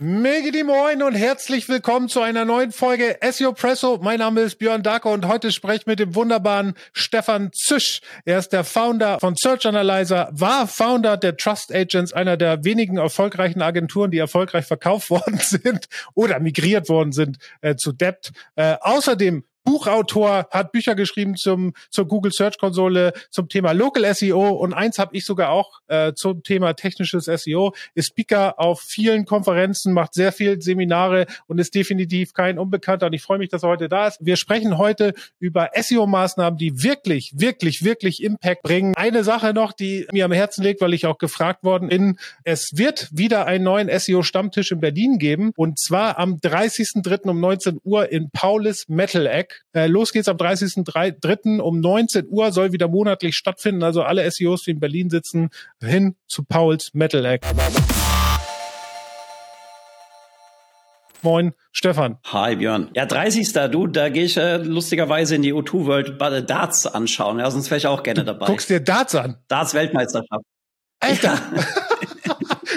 Megidi Moin und herzlich willkommen zu einer neuen Folge SEO Presso. Mein Name ist Björn Darko und heute spreche ich mit dem wunderbaren Stefan Zisch. Er ist der Founder von Search Analyzer, war Founder der Trust Agents, einer der wenigen erfolgreichen Agenturen, die erfolgreich verkauft worden sind oder migriert worden sind äh, zu Debt. Äh, außerdem Buchautor, hat Bücher geschrieben zum zur Google Search Konsole, zum Thema Local SEO und eins habe ich sogar auch äh, zum Thema technisches SEO. Ist Speaker auf vielen Konferenzen, macht sehr viel Seminare und ist definitiv kein Unbekannter. Und ich freue mich, dass er heute da ist. Wir sprechen heute über SEO-Maßnahmen, die wirklich, wirklich, wirklich Impact bringen. Eine Sache noch, die mir am Herzen liegt, weil ich auch gefragt worden bin. Es wird wieder einen neuen SEO-Stammtisch in Berlin geben und zwar am 30.03. um 19 Uhr in Paulus Metal Egg. Äh, los geht's am 30.03. um 19 Uhr, soll wieder monatlich stattfinden. Also alle SEOs, die in Berlin sitzen, hin zu Pauls Metal Egg. Moin, Stefan. Hi, Björn. Ja, 30. Du, da gehe ich äh, lustigerweise in die O2 World bei Darts anschauen. Ja, sonst wäre ich auch gerne dabei. Guckst dir Darts an? Darts Weltmeisterschaft. Alter. Ja.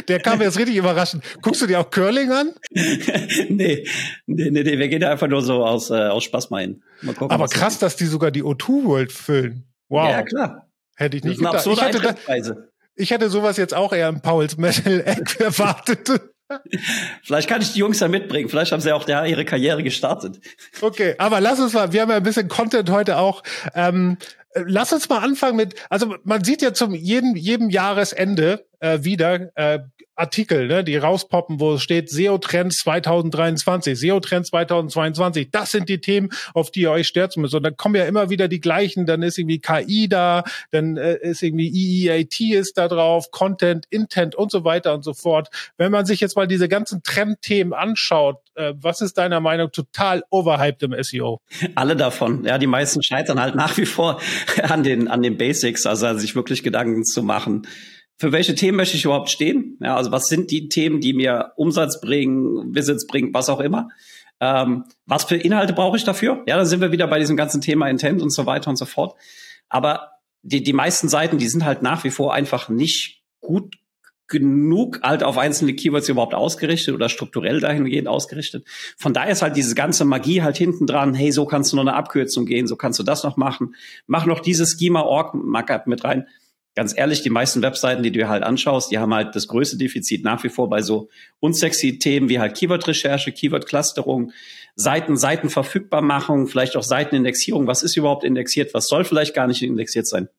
Der kam jetzt richtig überraschend. Guckst du dir auch Curling an? nee, nee, nee, nee, wir gehen da einfach nur so aus, äh, aus Spaß mal hin. Mal gucken, Aber krass, dass die sogar die O2 World füllen. Wow. Ja, klar. Hätte ich nicht gedacht. Ich hätte, da, ich hätte sowas jetzt auch eher im Pauls Metal Egg erwartet. Vielleicht kann ich die Jungs ja mitbringen. Vielleicht haben sie auch da ihre Karriere gestartet. Okay, aber lass uns mal, wir haben ja ein bisschen Content heute auch. Ähm, lass uns mal anfangen mit, also man sieht ja zum jedem, jedem Jahresende äh, wieder äh, Artikel, ne, die rauspoppen, wo es steht SEO Trends 2023, SEO Trends 2022. Das sind die Themen, auf die ihr euch stürzen müsst. Und dann kommen ja immer wieder die gleichen. Dann ist irgendwie KI da, dann äh, ist irgendwie EEAT ist da drauf, Content, Intent und so weiter und so fort. Wenn man sich jetzt mal diese ganzen Trendthemen anschaut, äh, was ist deiner Meinung total overhyped im SEO? Alle davon. Ja, die meisten scheitern halt nach wie vor an den an den Basics, also sich wirklich Gedanken zu machen für welche Themen möchte ich überhaupt stehen? Ja, also was sind die Themen, die mir Umsatz bringen, Visits bringen, was auch immer? Ähm, was für Inhalte brauche ich dafür? Ja, dann sind wir wieder bei diesem ganzen Thema Intent und so weiter und so fort. Aber die, die meisten Seiten, die sind halt nach wie vor einfach nicht gut genug halt auf einzelne Keywords überhaupt ausgerichtet oder strukturell dahingehend ausgerichtet. Von daher ist halt diese ganze Magie halt hinten dran, hey, so kannst du noch eine Abkürzung gehen, so kannst du das noch machen. Mach noch dieses Schema-Org-Markup mit rein ganz ehrlich, die meisten Webseiten, die du dir halt anschaust, die haben halt das größte Defizit nach wie vor bei so unsexy Themen wie halt Keyword-Recherche, Keyword-Clusterung, Seiten, Seitenverfügbarmachung, vielleicht auch Seitenindexierung. Was ist überhaupt indexiert? Was soll vielleicht gar nicht indexiert sein?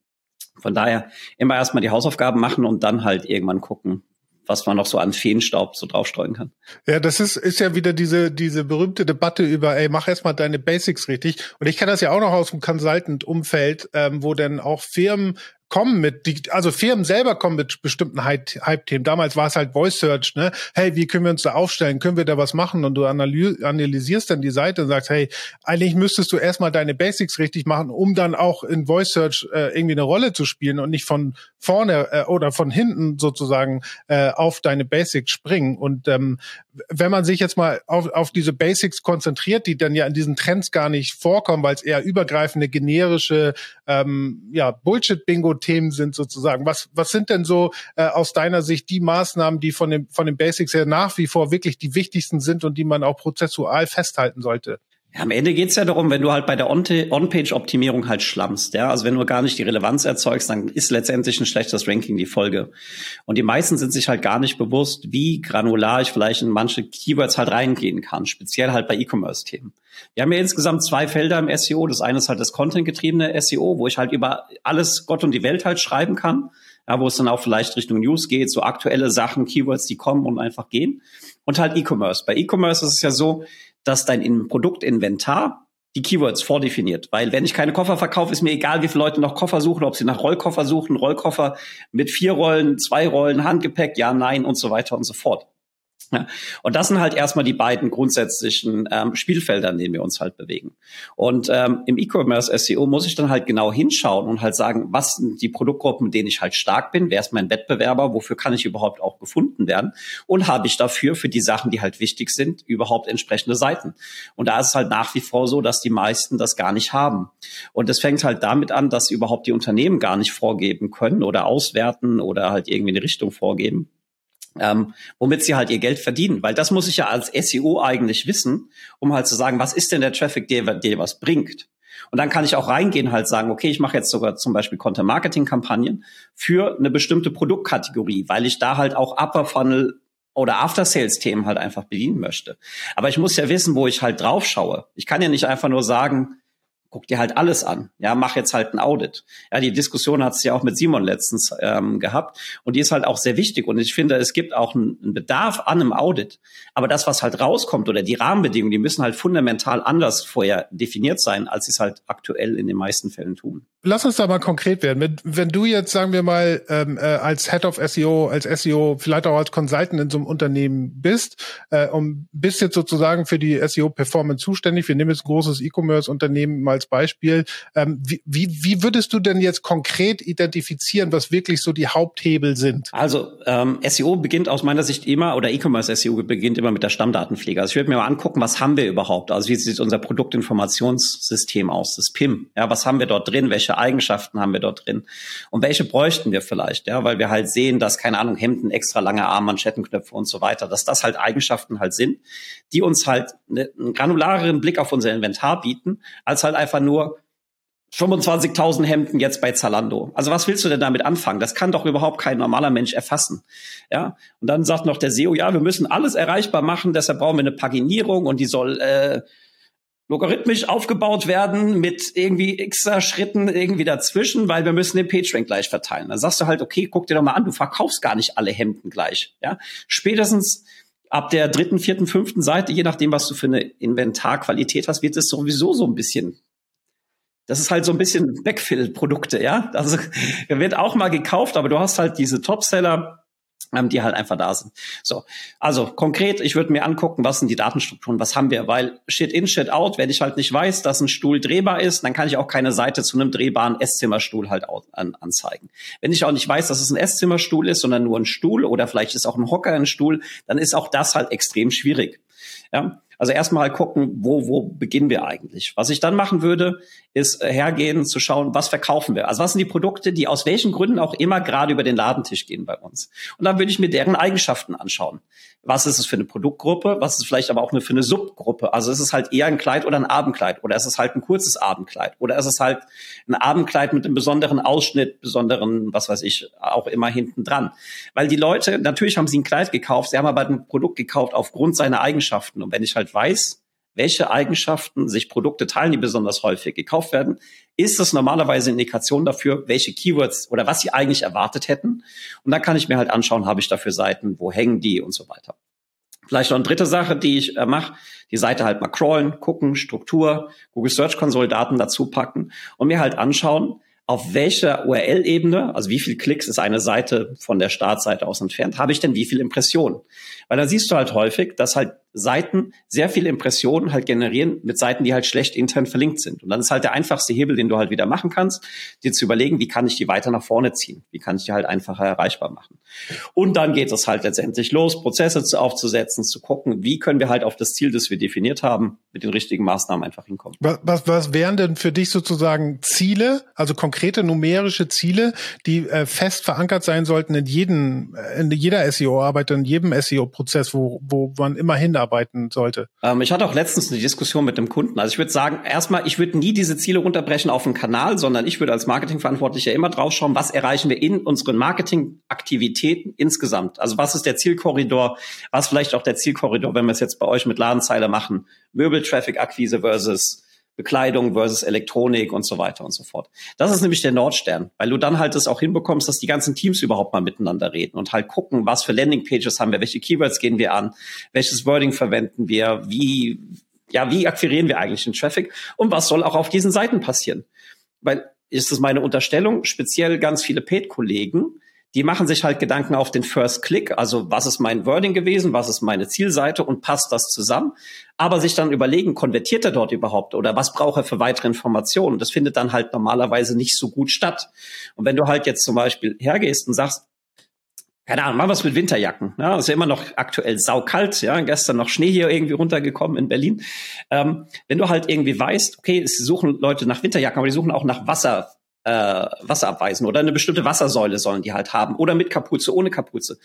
Von daher immer erstmal die Hausaufgaben machen und dann halt irgendwann gucken, was man noch so an Feenstaub so draufstreuen kann. Ja, das ist, ist ja wieder diese, diese berühmte Debatte über, ey, mach erstmal deine Basics richtig. Und ich kenne das ja auch noch aus dem Consultant-Umfeld, ähm, wo dann auch Firmen kommen mit, also Firmen selber kommen mit bestimmten Hype-Themen. Damals war es halt Voice Search, ne? Hey, wie können wir uns da aufstellen? Können wir da was machen? Und du analysierst dann die Seite und sagst, hey, eigentlich müsstest du erstmal deine Basics richtig machen, um dann auch in Voice Search äh, irgendwie eine Rolle zu spielen und nicht von vorne äh, oder von hinten sozusagen äh, auf deine Basics springen. Und ähm, wenn man sich jetzt mal auf, auf diese Basics konzentriert, die dann ja in diesen Trends gar nicht vorkommen, weil es eher übergreifende, generische ähm, ja, Bullshit-Bingo Themen sind sozusagen. Was, was sind denn so äh, aus deiner Sicht die Maßnahmen, die von, dem, von den Basics her nach wie vor wirklich die wichtigsten sind und die man auch prozessual festhalten sollte? Am Ende geht's ja darum, wenn du halt bei der On-Page-Optimierung halt schlammst, ja, also wenn du gar nicht die Relevanz erzeugst, dann ist letztendlich ein schlechtes Ranking die Folge. Und die meisten sind sich halt gar nicht bewusst, wie granular ich vielleicht in manche Keywords halt reingehen kann, speziell halt bei E-Commerce-Themen. Wir haben ja insgesamt zwei Felder im SEO. Das eine ist halt das Content-getriebene SEO, wo ich halt über alles Gott und die Welt halt schreiben kann, ja, wo es dann auch vielleicht Richtung News geht, so aktuelle Sachen, Keywords, die kommen und einfach gehen. Und halt E-Commerce. Bei E-Commerce ist es ja so, dass dein Produktinventar die Keywords vordefiniert. Weil wenn ich keine Koffer verkaufe, ist mir egal, wie viele Leute noch Koffer suchen, ob sie nach Rollkoffer suchen, Rollkoffer mit vier Rollen, zwei Rollen, Handgepäck, ja, nein und so weiter und so fort. Ja, und das sind halt erstmal die beiden grundsätzlichen ähm, Spielfelder, in denen wir uns halt bewegen. Und ähm, im E-Commerce SEO muss ich dann halt genau hinschauen und halt sagen, was sind die Produktgruppen, mit denen ich halt stark bin, wer ist mein Wettbewerber, wofür kann ich überhaupt auch gefunden werden und habe ich dafür für die Sachen, die halt wichtig sind, überhaupt entsprechende Seiten. Und da ist es halt nach wie vor so, dass die meisten das gar nicht haben. Und es fängt halt damit an, dass überhaupt die Unternehmen gar nicht vorgeben können oder auswerten oder halt irgendwie eine Richtung vorgeben ähm, womit sie halt ihr Geld verdienen. Weil das muss ich ja als SEO eigentlich wissen, um halt zu sagen, was ist denn der Traffic, der dir was bringt. Und dann kann ich auch reingehen, halt sagen, okay, ich mache jetzt sogar zum Beispiel Content-Marketing-Kampagnen für eine bestimmte Produktkategorie, weil ich da halt auch Upper Funnel oder After-Sales-Themen halt einfach bedienen möchte. Aber ich muss ja wissen, wo ich halt drauf schaue. Ich kann ja nicht einfach nur sagen, guck dir halt alles an. Ja, mach jetzt halt ein Audit. Ja, die Diskussion hat es ja auch mit Simon letztens ähm, gehabt und die ist halt auch sehr wichtig. Und ich finde, es gibt auch einen, Bedarf an einem Audit. Aber das, was halt rauskommt oder die Rahmenbedingungen, die müssen halt fundamental anders vorher definiert sein, als sie es halt aktuell in den meisten Fällen tun. Lass uns da mal konkret werden. Wenn, wenn du jetzt, sagen wir mal, ähm, äh, als Head of SEO, als SEO, vielleicht auch als Consultant in so einem Unternehmen bist äh, und bist jetzt sozusagen für die SEO-Performance zuständig. Wir nehmen jetzt ein großes E-Commerce-Unternehmen mal als Beispiel. Ähm, wie, wie, würdest du denn jetzt konkret identifizieren, was wirklich so die Haupthebel sind? Also ähm, SEO beginnt aus meiner Sicht immer, oder E-Commerce SEO beginnt immer mit der Stammdatenpflege. Also ich würde mir mal angucken, was haben wir überhaupt? Also wie sieht unser Produktinformationssystem aus, das PIM? Ja, was haben wir dort drin? Welche Eigenschaften haben wir dort drin? Und welche bräuchten wir vielleicht? Ja, weil wir halt sehen, dass, keine Ahnung, Hemden, extra lange Arme, Manschettenknöpfe und so weiter, dass das halt Eigenschaften halt sind, die uns halt ne, einen granulareren Blick auf unser Inventar bieten, als halt einfach nur 25.000 Hemden jetzt bei Zalando. Also was willst du denn damit anfangen? Das kann doch überhaupt kein normaler Mensch erfassen. Ja. Und dann sagt noch der SEO, ja, wir müssen alles erreichbar machen, deshalb brauchen wir eine Paginierung und die soll äh, logarithmisch aufgebaut werden mit irgendwie xer Schritten irgendwie dazwischen, weil wir müssen den PageRank gleich verteilen. Dann sagst du halt, okay, guck dir doch mal an, du verkaufst gar nicht alle Hemden gleich. Ja. Spätestens ab der dritten, vierten, fünften Seite, je nachdem, was du für eine Inventarqualität hast, wird es sowieso so ein bisschen das ist halt so ein bisschen Backfill-Produkte, ja. Also wird auch mal gekauft, aber du hast halt diese Topseller, ähm, die halt einfach da sind. So, also konkret, ich würde mir angucken, was sind die Datenstrukturen, was haben wir, weil Shit in, Shit out, wenn ich halt nicht weiß, dass ein Stuhl drehbar ist, dann kann ich auch keine Seite zu einem drehbaren Esszimmerstuhl halt an, anzeigen. Wenn ich auch nicht weiß, dass es ein Esszimmerstuhl ist, sondern nur ein Stuhl oder vielleicht ist auch ein Hocker ein Stuhl, dann ist auch das halt extrem schwierig. Ja, also erstmal gucken, wo, wo beginnen wir eigentlich? Was ich dann machen würde, ist äh, hergehen, zu schauen, was verkaufen wir? Also was sind die Produkte, die aus welchen Gründen auch immer gerade über den Ladentisch gehen bei uns? Und dann würde ich mir deren Eigenschaften anschauen. Was ist es für eine Produktgruppe? Was ist vielleicht aber auch eine, für eine Subgruppe? Also ist es halt eher ein Kleid oder ein Abendkleid? Oder ist es halt ein kurzes Abendkleid? Oder ist es halt ein Abendkleid mit einem besonderen Ausschnitt, besonderen, was weiß ich, auch immer hinten dran? Weil die Leute, natürlich haben sie ein Kleid gekauft, sie haben aber ein Produkt gekauft aufgrund seiner Eigenschaften. Und wenn ich halt weiß, welche Eigenschaften sich Produkte teilen, die besonders häufig gekauft werden, ist das normalerweise eine Indikation dafür, welche Keywords oder was sie eigentlich erwartet hätten. Und dann kann ich mir halt anschauen, habe ich dafür Seiten, wo hängen die und so weiter. Vielleicht noch eine dritte Sache, die ich äh, mache, die Seite halt mal crawlen, gucken, Struktur, Google Search Console Daten dazu packen und mir halt anschauen, auf welcher URL-Ebene, also wie viel Klicks ist eine Seite von der Startseite aus entfernt, habe ich denn wie viel Impressionen? Weil da siehst du halt häufig, dass halt Seiten sehr viele Impressionen halt generieren mit Seiten, die halt schlecht intern verlinkt sind. Und dann ist halt der einfachste Hebel, den du halt wieder machen kannst, dir zu überlegen, wie kann ich die weiter nach vorne ziehen? Wie kann ich die halt einfacher erreichbar machen? Und dann geht es halt letztendlich los, Prozesse aufzusetzen, zu gucken, wie können wir halt auf das Ziel, das wir definiert haben, mit den richtigen Maßnahmen einfach hinkommen. Was, was, was wären denn für dich sozusagen Ziele, also konkrete numerische Ziele, die äh, fest verankert sein sollten in jedem, in jeder SEO-Arbeit, in jedem SEO-Prozess, wo, wo man immer hinarbeitet? arbeiten sollte? Ähm, ich hatte auch letztens eine Diskussion mit dem Kunden. Also ich würde sagen, erstmal, ich würde nie diese Ziele runterbrechen auf einen Kanal, sondern ich würde als Marketingverantwortlicher immer drauf schauen, was erreichen wir in unseren Marketingaktivitäten insgesamt. Also was ist der Zielkorridor, was vielleicht auch der Zielkorridor, wenn wir es jetzt bei euch mit Ladenzeile machen, Möbel-Traffic-Akquise versus Bekleidung versus Elektronik und so weiter und so fort. Das ist nämlich der Nordstern, weil du dann halt es auch hinbekommst, dass die ganzen Teams überhaupt mal miteinander reden und halt gucken, was für Landingpages haben wir, welche Keywords gehen wir an, welches Wording verwenden wir, wie, ja, wie akquirieren wir eigentlich den Traffic und was soll auch auf diesen Seiten passieren. Weil ist es meine Unterstellung, speziell ganz viele Paid-Kollegen, die machen sich halt Gedanken auf den First Click, also was ist mein Wording gewesen, was ist meine Zielseite und passt das zusammen, aber sich dann überlegen, konvertiert er dort überhaupt oder was braucht er für weitere Informationen? Das findet dann halt normalerweise nicht so gut statt. Und wenn du halt jetzt zum Beispiel hergehst und sagst, keine Ahnung, mal was mit Winterjacken. Ja, ist ja immer noch aktuell saukalt. Ja, gestern noch Schnee hier irgendwie runtergekommen in Berlin. Ähm, wenn du halt irgendwie weißt, okay, es suchen Leute nach Winterjacken, aber die suchen auch nach Wasser, äh, Wasser abweisen oder eine bestimmte Wassersäule sollen die halt haben oder mit Kapuze, ohne Kapuze.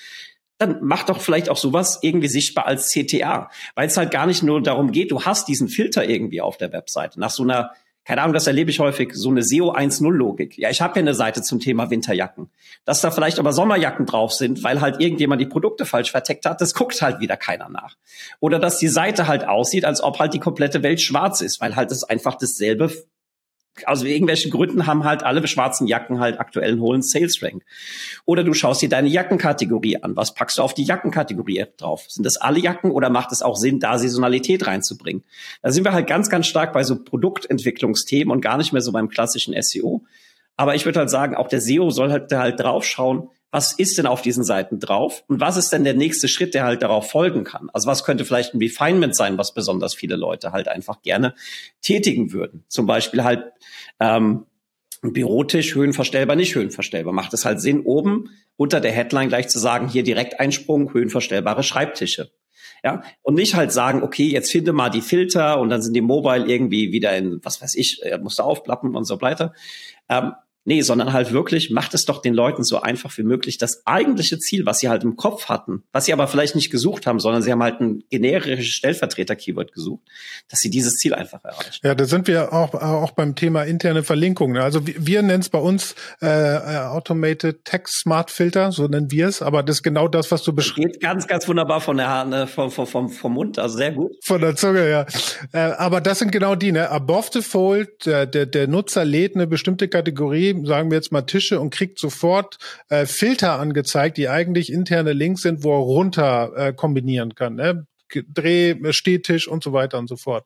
dann mach doch vielleicht auch sowas irgendwie sichtbar als CTA, weil es halt gar nicht nur darum geht, du hast diesen Filter irgendwie auf der Webseite nach so einer keine Ahnung, das erlebe ich häufig, so eine SEO 1.0 Logik. Ja, ich habe ja eine Seite zum Thema Winterjacken. Dass da vielleicht aber Sommerjacken drauf sind, weil halt irgendjemand die Produkte falsch verteckt hat, das guckt halt wieder keiner nach. Oder dass die Seite halt aussieht, als ob halt die komplette Welt schwarz ist, weil halt es einfach dasselbe aus irgendwelchen Gründen haben halt alle schwarzen Jacken halt aktuell einen hohen Sales Rank. Oder du schaust dir deine Jackenkategorie an. Was packst du auf die Jackenkategorie drauf? Sind das alle Jacken oder macht es auch Sinn, da Saisonalität reinzubringen? Da sind wir halt ganz, ganz stark bei so Produktentwicklungsthemen und gar nicht mehr so beim klassischen SEO. Aber ich würde halt sagen, auch der SEO soll halt, halt draufschauen, was ist denn auf diesen Seiten drauf und was ist denn der nächste Schritt, der halt darauf folgen kann. Also was könnte vielleicht ein Refinement sein, was besonders viele Leute halt einfach gerne tätigen würden. Zum Beispiel halt ähm, ein Bürotisch höhenverstellbar, nicht höhenverstellbar. Macht es halt Sinn, oben unter der Headline gleich zu sagen, hier direkt Einsprung, höhenverstellbare Schreibtische. Ja, und nicht halt sagen, okay, jetzt finde mal die Filter und dann sind die Mobile irgendwie wieder in, was weiß ich, musst du aufplappen und so weiter. Ähm, Nee, sondern halt wirklich, macht es doch den Leuten so einfach wie möglich. Das eigentliche Ziel, was sie halt im Kopf hatten, was sie aber vielleicht nicht gesucht haben, sondern sie haben halt ein generisches Stellvertreter-Keyword gesucht, dass sie dieses Ziel einfach erreichen. Ja, da sind wir auch, auch beim Thema interne Verlinkung. Also wir, wir nennen es bei uns äh, äh, Automated Text Smart Filter, so nennen wir es, aber das ist genau das, was du beschreibst. Geht ganz, ganz wunderbar von der Hand, ne, vom, vom, vom Mund, also sehr gut. Von der Zunge, ja. Äh, aber das sind genau die, ne? Above the Fold, der, der, der Nutzer lädt eine bestimmte Kategorie sagen wir jetzt mal Tische und kriegt sofort äh, Filter angezeigt, die eigentlich interne Links sind, wo er runter äh, kombinieren kann. Ne? Dreh, Stehtisch und so weiter und so fort.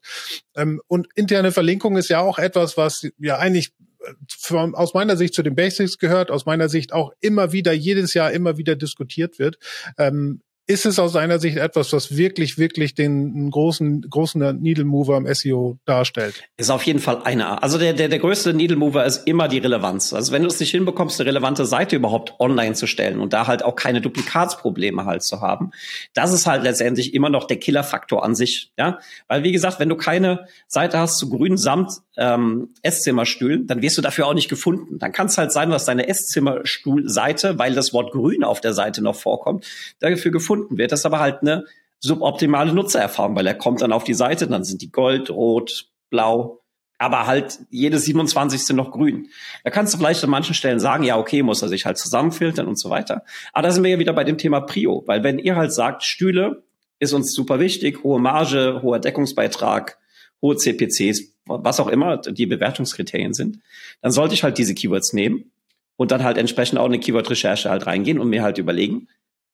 Ähm, und interne Verlinkung ist ja auch etwas, was ja eigentlich äh, von, aus meiner Sicht zu den Basics gehört, aus meiner Sicht auch immer wieder, jedes Jahr immer wieder diskutiert wird. Ähm, ist es aus seiner Sicht etwas, was wirklich, wirklich den großen, großen Needle Mover im SEO darstellt? Ist auf jeden Fall einer. Also der, der, der größte Needle Mover ist immer die Relevanz. Also wenn du es nicht hinbekommst, eine relevante Seite überhaupt online zu stellen und da halt auch keine Duplikatsprobleme halt zu haben, das ist halt letztendlich immer noch der Killerfaktor an sich. Ja, weil wie gesagt, wenn du keine Seite hast zu grün samt ähm, Esszimmerstühlen, dann wirst du dafür auch nicht gefunden. Dann kann es halt sein, dass deine Esszimmerstuhlseite, weil das Wort grün auf der Seite noch vorkommt, dafür gefunden wird. Das ist aber halt eine suboptimale Nutzererfahrung, weil er kommt dann auf die Seite, dann sind die gold, rot, blau, aber halt jedes 27. noch grün. Da kannst du vielleicht an manchen Stellen sagen, ja, okay, muss er sich halt zusammenfiltern und so weiter. Aber da sind wir ja wieder bei dem Thema Prio, weil wenn ihr halt sagt, Stühle ist uns super wichtig, hohe Marge, hoher Deckungsbeitrag, hohe CPCs, was auch immer die Bewertungskriterien sind, dann sollte ich halt diese Keywords nehmen und dann halt entsprechend auch eine Keyword-Recherche halt reingehen und mir halt überlegen,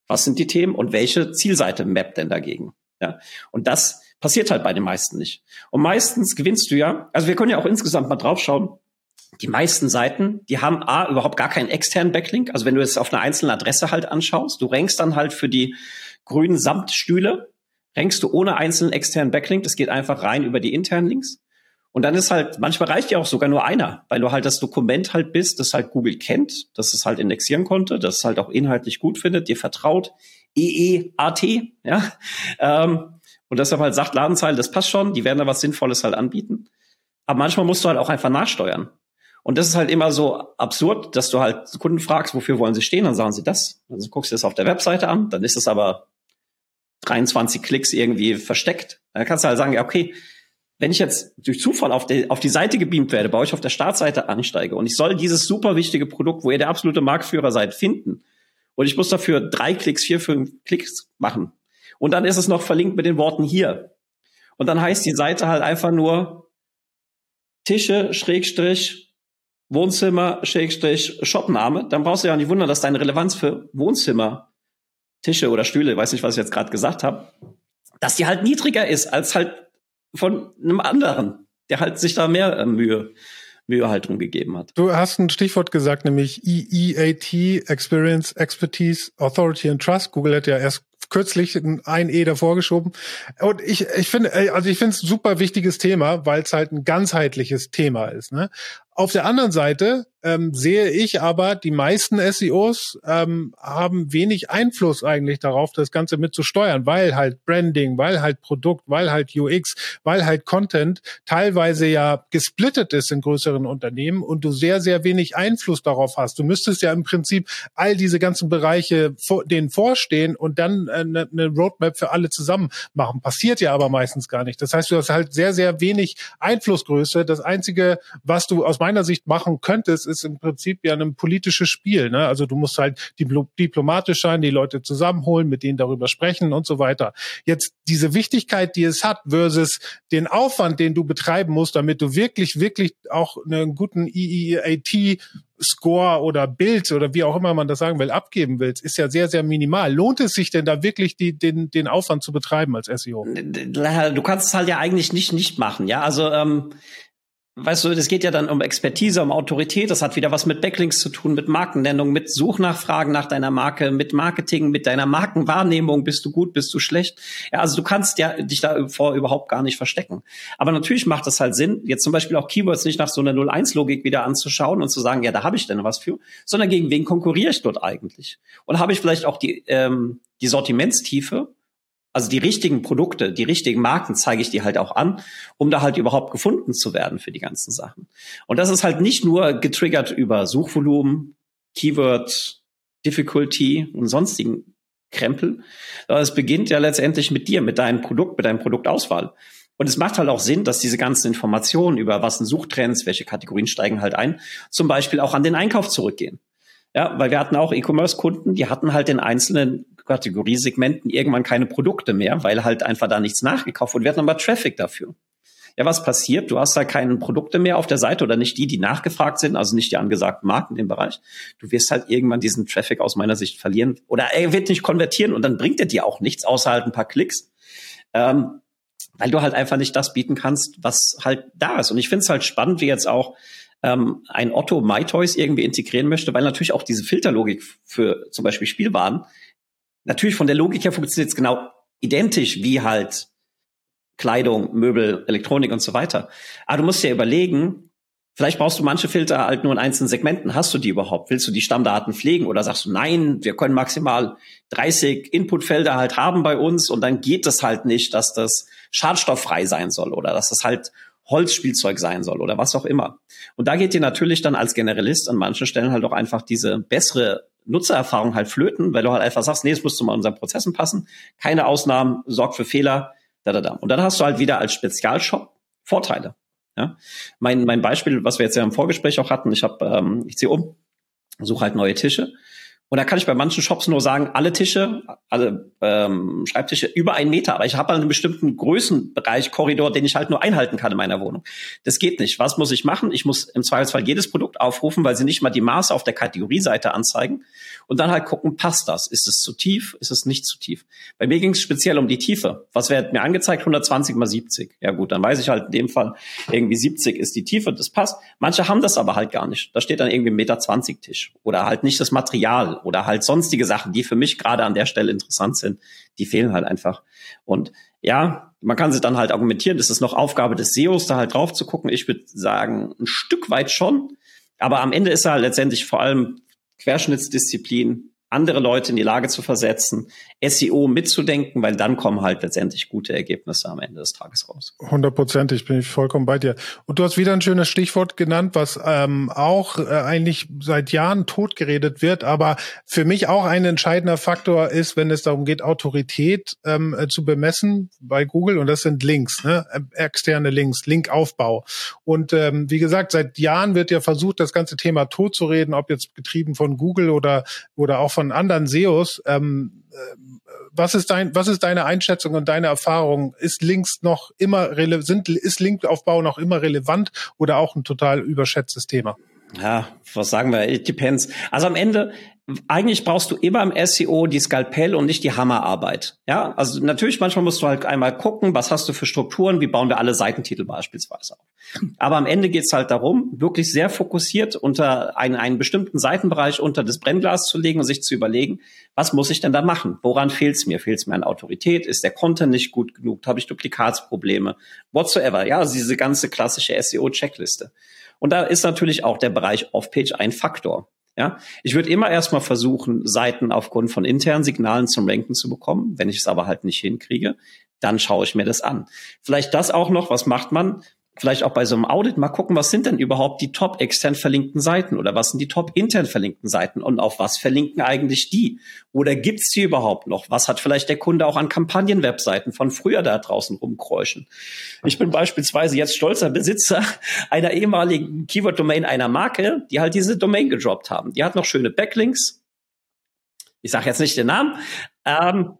was sind die Themen und welche Zielseite mappt denn dagegen? Ja. Und das passiert halt bei den meisten nicht. Und meistens gewinnst du ja, also wir können ja auch insgesamt mal draufschauen, die meisten Seiten, die haben A, überhaupt gar keinen externen Backlink. Also wenn du es auf einer einzelnen Adresse halt anschaust, du rankst dann halt für die grünen Samtstühle, rankst du ohne einzelnen externen Backlink. Das geht einfach rein über die internen Links. Und dann ist halt, manchmal reicht ja auch sogar nur einer, weil du halt das Dokument halt bist, das halt Google kennt, dass es halt indexieren konnte, das es halt auch inhaltlich gut findet, dir vertraut. EEAT, ja. Ähm, und deshalb halt sagt Ladenzeile, das passt schon, die werden da was Sinnvolles halt anbieten. Aber manchmal musst du halt auch einfach nachsteuern. Und das ist halt immer so absurd, dass du halt Kunden fragst, wofür wollen sie stehen, dann sagen sie das. Also guckst du das auf der Webseite an, dann ist es aber 23 Klicks irgendwie versteckt. Dann kannst du halt sagen, ja, okay, wenn ich jetzt durch Zufall auf die, auf die Seite gebeamt werde, baue ich auf der Startseite ansteige und ich soll dieses super wichtige Produkt, wo ihr der absolute Marktführer seid, finden und ich muss dafür drei Klicks, vier, fünf Klicks machen und dann ist es noch verlinkt mit den Worten hier. Und dann heißt die Seite halt einfach nur Tische, Schrägstrich, Wohnzimmer, Schrägstrich, Shopname, dann brauchst du ja nicht wundern, dass deine Relevanz für Wohnzimmer, Tische oder Stühle, weiß nicht, was ich jetzt gerade gesagt habe, dass die halt niedriger ist als halt von einem anderen, der halt sich da mehr äh, Mühe Mühe halt drum gegeben hat. Du hast ein Stichwort gesagt, nämlich EEAT, Experience, Expertise, Authority and Trust. Google hat ja erst kürzlich ein E davor geschoben. Und ich, ich finde, also ich finde es super wichtiges Thema, weil es halt ein ganzheitliches Thema ist. Ne? Auf der anderen Seite ähm, sehe ich aber, die meisten SEOs ähm, haben wenig Einfluss eigentlich darauf, das Ganze mitzusteuern, weil halt Branding, weil halt Produkt, weil halt UX, weil halt Content teilweise ja gesplittet ist in größeren Unternehmen und du sehr, sehr wenig Einfluss darauf hast. Du müsstest ja im Prinzip all diese ganzen Bereiche vor, denen vorstehen und dann eine, äh, eine Roadmap für alle zusammen machen. Passiert ja aber meistens gar nicht. Das heißt, du hast halt sehr, sehr wenig Einflussgröße. Das Einzige, was du aus meiner Sicht machen könntest, ist im Prinzip ja ein politisches Spiel. Ne? Also du musst halt diplomatisch sein, die Leute zusammenholen, mit denen darüber sprechen und so weiter. Jetzt diese Wichtigkeit, die es hat, versus den Aufwand, den du betreiben musst, damit du wirklich, wirklich auch einen guten EEAT Score oder Bild oder wie auch immer man das sagen will, abgeben willst, ist ja sehr, sehr minimal. Lohnt es sich denn da wirklich, die, den, den Aufwand zu betreiben als SEO? Du kannst es halt ja eigentlich nicht nicht machen, ja. Also ähm, Weißt du, es geht ja dann um Expertise, um Autorität. Das hat wieder was mit Backlinks zu tun, mit Markennennung, mit Suchnachfragen nach deiner Marke, mit Marketing, mit deiner Markenwahrnehmung. Bist du gut, bist du schlecht? Ja, also du kannst ja dich da vor überhaupt gar nicht verstecken. Aber natürlich macht es halt Sinn, jetzt zum Beispiel auch Keywords nicht nach so einer 0-1-Logik wieder anzuschauen und zu sagen, ja, da habe ich denn was für, sondern gegen wen konkurriere ich dort eigentlich? Und habe ich vielleicht auch die, ähm, die Sortimentstiefe? Also die richtigen Produkte, die richtigen Marken zeige ich dir halt auch an, um da halt überhaupt gefunden zu werden für die ganzen Sachen. Und das ist halt nicht nur getriggert über Suchvolumen, Keyword, Difficulty und sonstigen Krempel, sondern es beginnt ja letztendlich mit dir, mit deinem Produkt, mit deinem Produktauswahl. Und es macht halt auch Sinn, dass diese ganzen Informationen über was sind Suchtrends, welche Kategorien steigen halt ein, zum Beispiel auch an den Einkauf zurückgehen. Ja, weil wir hatten auch E-Commerce-Kunden, die hatten halt in einzelnen Kategoriesegmenten irgendwann keine Produkte mehr, weil halt einfach da nichts nachgekauft wurde. Wir hatten aber Traffic dafür. Ja, was passiert? Du hast halt keine Produkte mehr auf der Seite oder nicht die, die nachgefragt sind, also nicht die angesagten Marken im Bereich. Du wirst halt irgendwann diesen Traffic aus meiner Sicht verlieren oder er wird nicht konvertieren und dann bringt er dir auch nichts, außer halt ein paar Klicks. Ähm, weil du halt einfach nicht das bieten kannst, was halt da ist. Und ich finde es halt spannend, wie jetzt auch ähm, ein Otto MyToys irgendwie integrieren möchte, weil natürlich auch diese Filterlogik für zum Beispiel Spielwaren natürlich von der Logik her funktioniert es genau identisch wie halt Kleidung, Möbel, Elektronik und so weiter. Aber du musst dir überlegen, vielleicht brauchst du manche Filter halt nur in einzelnen Segmenten. Hast du die überhaupt? Willst du die Stammdaten pflegen oder sagst du, nein, wir können maximal 30 Inputfelder halt haben bei uns und dann geht es halt nicht, dass das schadstofffrei sein soll oder dass das halt Holzspielzeug sein soll oder was auch immer. Und da geht dir natürlich dann als Generalist an manchen Stellen halt auch einfach diese bessere Nutzererfahrung halt flöten, weil du halt einfach sagst, nee, es muss zu unseren Prozessen passen. Keine Ausnahmen, sorgt für Fehler, da, da, da. Und dann hast du halt wieder als Spezialshop Vorteile. Ja? Mein, mein Beispiel, was wir jetzt ja im Vorgespräch auch hatten, ich habe, ähm, ich ziehe um, suche halt neue Tische und da kann ich bei manchen Shops nur sagen, alle Tische, alle ähm, Schreibtische über einen Meter, aber ich habe einen bestimmten Größenbereich, Korridor, den ich halt nur einhalten kann in meiner Wohnung. Das geht nicht. Was muss ich machen? Ich muss im Zweifelsfall jedes Produkt aufrufen, weil sie nicht mal die Maße auf der Kategorieseite anzeigen und dann halt gucken, passt das? Ist es zu tief? Ist es nicht zu tief? Bei mir ging es speziell um die Tiefe. Was wird mir angezeigt? 120 mal 70. Ja gut, dann weiß ich halt in dem Fall irgendwie 70 ist die Tiefe, das passt. Manche haben das aber halt gar nicht. Da steht dann irgendwie 1,20 Meter Tisch oder halt nicht das Material oder halt sonstige Sachen, die für mich gerade an der Stelle interessant sind, die fehlen halt einfach. Und ja, man kann sich dann halt argumentieren, das ist noch Aufgabe des SEOs, da halt drauf zu gucken. Ich würde sagen, ein Stück weit schon. Aber am Ende ist er halt letztendlich vor allem Querschnittsdisziplin andere Leute in die Lage zu versetzen, SEO mitzudenken, weil dann kommen halt letztendlich gute Ergebnisse am Ende des Tages raus. Hundertprozentig bin ich vollkommen bei dir. Und du hast wieder ein schönes Stichwort genannt, was ähm, auch äh, eigentlich seit Jahren totgeredet wird, aber für mich auch ein entscheidender Faktor ist, wenn es darum geht, Autorität ähm, äh, zu bemessen bei Google und das sind Links, ne? externe Links, Linkaufbau. Und ähm, wie gesagt, seit Jahren wird ja versucht, das ganze Thema totzureden, ob jetzt getrieben von Google oder oder auch von von anderen SEOs. Ähm, äh, was ist dein, was ist deine Einschätzung und deine Erfahrung? Ist Links noch immer sind, ist Linkaufbau noch immer relevant oder auch ein total überschätztes Thema? Ja, was sagen wir? It depends. Also am Ende eigentlich brauchst du immer im SEO die Skalpell und nicht die Hammerarbeit. Ja, also natürlich manchmal musst du halt einmal gucken, was hast du für Strukturen, wie bauen wir alle Seitentitel beispielsweise auf. Aber am Ende geht's halt darum, wirklich sehr fokussiert unter einen, einen bestimmten Seitenbereich unter das Brennglas zu legen und sich zu überlegen, was muss ich denn da machen? Woran fehlt's mir? Fehlt's mir an Autorität? Ist der Content nicht gut genug? Habe ich Duplikatsprobleme? Whatsoever. Ja, also diese ganze klassische SEO-Checkliste. Und da ist natürlich auch der Bereich Off-Page ein Faktor. Ja, ich würde immer erstmal versuchen, Seiten aufgrund von internen Signalen zum Ranken zu bekommen. Wenn ich es aber halt nicht hinkriege, dann schaue ich mir das an. Vielleicht das auch noch, was macht man? Vielleicht auch bei so einem Audit mal gucken, was sind denn überhaupt die top extern verlinkten Seiten oder was sind die top intern verlinkten Seiten und auf was verlinken eigentlich die? Oder gibt's die überhaupt noch? Was hat vielleicht der Kunde auch an Kampagnenwebseiten von früher da draußen rumkräuschen? Ich bin beispielsweise jetzt stolzer Besitzer einer ehemaligen Keyword-Domain einer Marke, die halt diese Domain gedroppt haben. Die hat noch schöne Backlinks. Ich sage jetzt nicht den Namen. Ähm,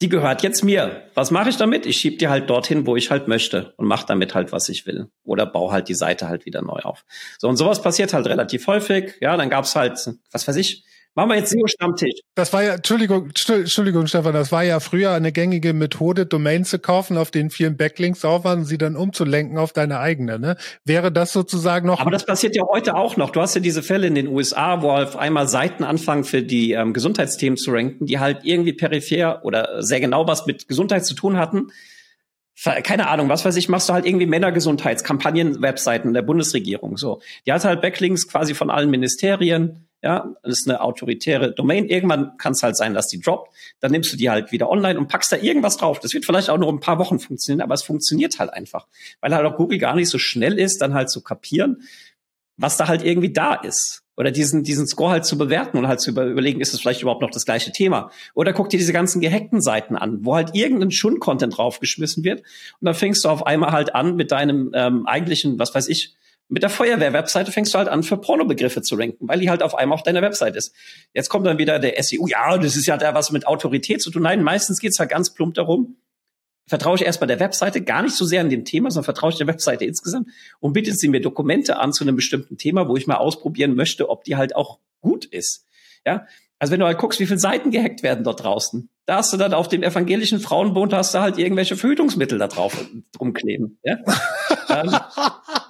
die gehört jetzt mir. Was mache ich damit? Ich schieb die halt dorthin, wo ich halt möchte und mache damit halt, was ich will. Oder baue halt die Seite halt wieder neu auf. So, und sowas passiert halt relativ häufig. Ja, dann gab's halt, was weiß ich, Machen wir jetzt SEO-Stammtisch. Das war ja, Entschuldigung, Entschuldigung, Stefan, das war ja früher eine gängige Methode, Domains zu kaufen, auf denen vielen Backlinks drauf waren sie dann umzulenken auf deine eigene, ne? Wäre das sozusagen noch. Aber das passiert ja heute auch noch. Du hast ja diese Fälle in den USA, wo auf einmal Seiten anfangen für die ähm, Gesundheitsthemen zu ranken, die halt irgendwie peripher oder sehr genau was mit Gesundheit zu tun hatten keine Ahnung, was weiß ich, machst du halt irgendwie Männergesundheitskampagnen, Webseiten der Bundesregierung, so. Die hat halt Backlinks quasi von allen Ministerien, ja, das ist eine autoritäre Domain. Irgendwann kann es halt sein, dass die droppt. Dann nimmst du die halt wieder online und packst da irgendwas drauf. Das wird vielleicht auch nur ein paar Wochen funktionieren, aber es funktioniert halt einfach. Weil halt auch Google gar nicht so schnell ist, dann halt zu kapieren, was da halt irgendwie da ist. Oder diesen, diesen Score halt zu bewerten und halt zu überlegen, ist es vielleicht überhaupt noch das gleiche Thema? Oder guck dir diese ganzen gehackten Seiten an, wo halt irgendein Schund-Content draufgeschmissen wird. Und dann fängst du auf einmal halt an mit deinem ähm, eigentlichen, was weiß ich, mit der Feuerwehr-Webseite fängst du halt an, für Pornobegriffe zu ranken, weil die halt auf einmal auf deiner Website ist. Jetzt kommt dann wieder der SEO, ja, das ist ja da was mit Autorität zu tun. Nein, meistens geht's halt ganz plump darum, vertraue ich erstmal der Webseite, gar nicht so sehr an dem Thema, sondern vertraue ich der Webseite insgesamt und bitte sie mir Dokumente an zu einem bestimmten Thema, wo ich mal ausprobieren möchte, ob die halt auch gut ist. Ja, also wenn du halt guckst, wie viele Seiten gehackt werden dort draußen, da hast du dann auf dem evangelischen Frauenbund hast du halt irgendwelche Verhütungsmittel da drauf rumkleben. Ja?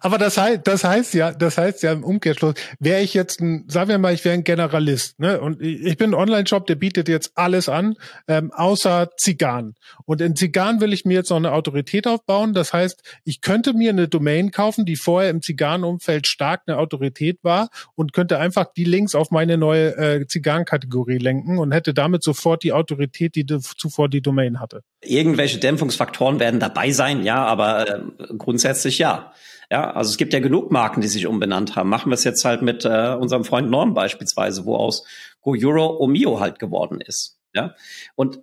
Aber das heißt, das heißt ja, das heißt ja im Umkehrschluss, wäre ich jetzt ein, sagen wir mal, ich wäre ein Generalist, ne? Und ich bin ein Online-Shop, der bietet jetzt alles an, ähm, außer Zigarren. Und in Zigarren will ich mir jetzt noch eine Autorität aufbauen. Das heißt, ich könnte mir eine Domain kaufen, die vorher im Zigarrenumfeld stark eine Autorität war und könnte einfach die Links auf meine neue äh, Zigarrenkategorie lenken und hätte damit sofort die Autorität, die zuvor die Domain hatte. Irgendwelche Dämpfungsfaktoren werden dabei sein, ja, aber äh, grundsätzlich ja. Ja, also es gibt ja genug Marken, die sich umbenannt haben. Machen wir es jetzt halt mit äh, unserem Freund Norm beispielsweise, wo aus Go Euro Omio halt geworden ist. Ja, und